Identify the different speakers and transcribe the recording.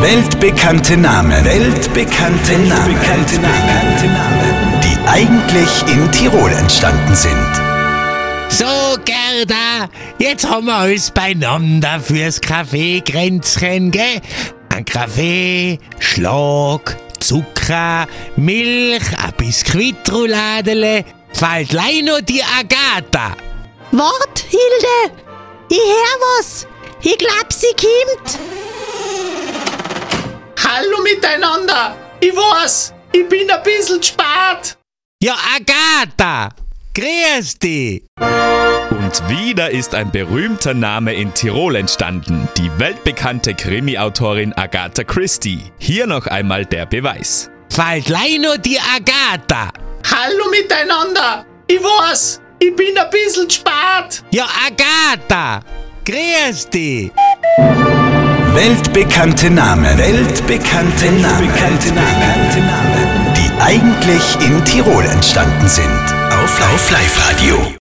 Speaker 1: Weltbekannte Namen. Weltbekannte Namen. Weltbekannte Namen. Die eigentlich in Tirol entstanden sind.
Speaker 2: So, Gerda, jetzt haben wir alles beieinander fürs Kaffeekränzchen, gell? Ein Kaffee, Schlag, Zucker, Milch, ein Biskuitrouladele, fällt gleich noch die Agatha.
Speaker 3: Wart, Hilde! Ich hör was! Ich glaub, sie kommt!
Speaker 4: Hallo miteinander! Ich weiß, ich bin ein bisschen spät!
Speaker 2: Ja, Agatha, grüß dich.
Speaker 5: Und wieder ist ein berühmter Name in Tirol entstanden, die weltbekannte Krimi-Autorin Agatha Christie. Hier noch einmal der Beweis.
Speaker 2: Noch die Agatha.
Speaker 4: Hallo miteinander! Ich weiß, ich bin ein bisschen spät!
Speaker 2: Ja, Agatha, grüß dich.
Speaker 1: Weltbekannte Namen. Weltbekannte Namen. Weltbekannte Namen. Die eigentlich in Tirol entstanden sind. Auf Live-Radio.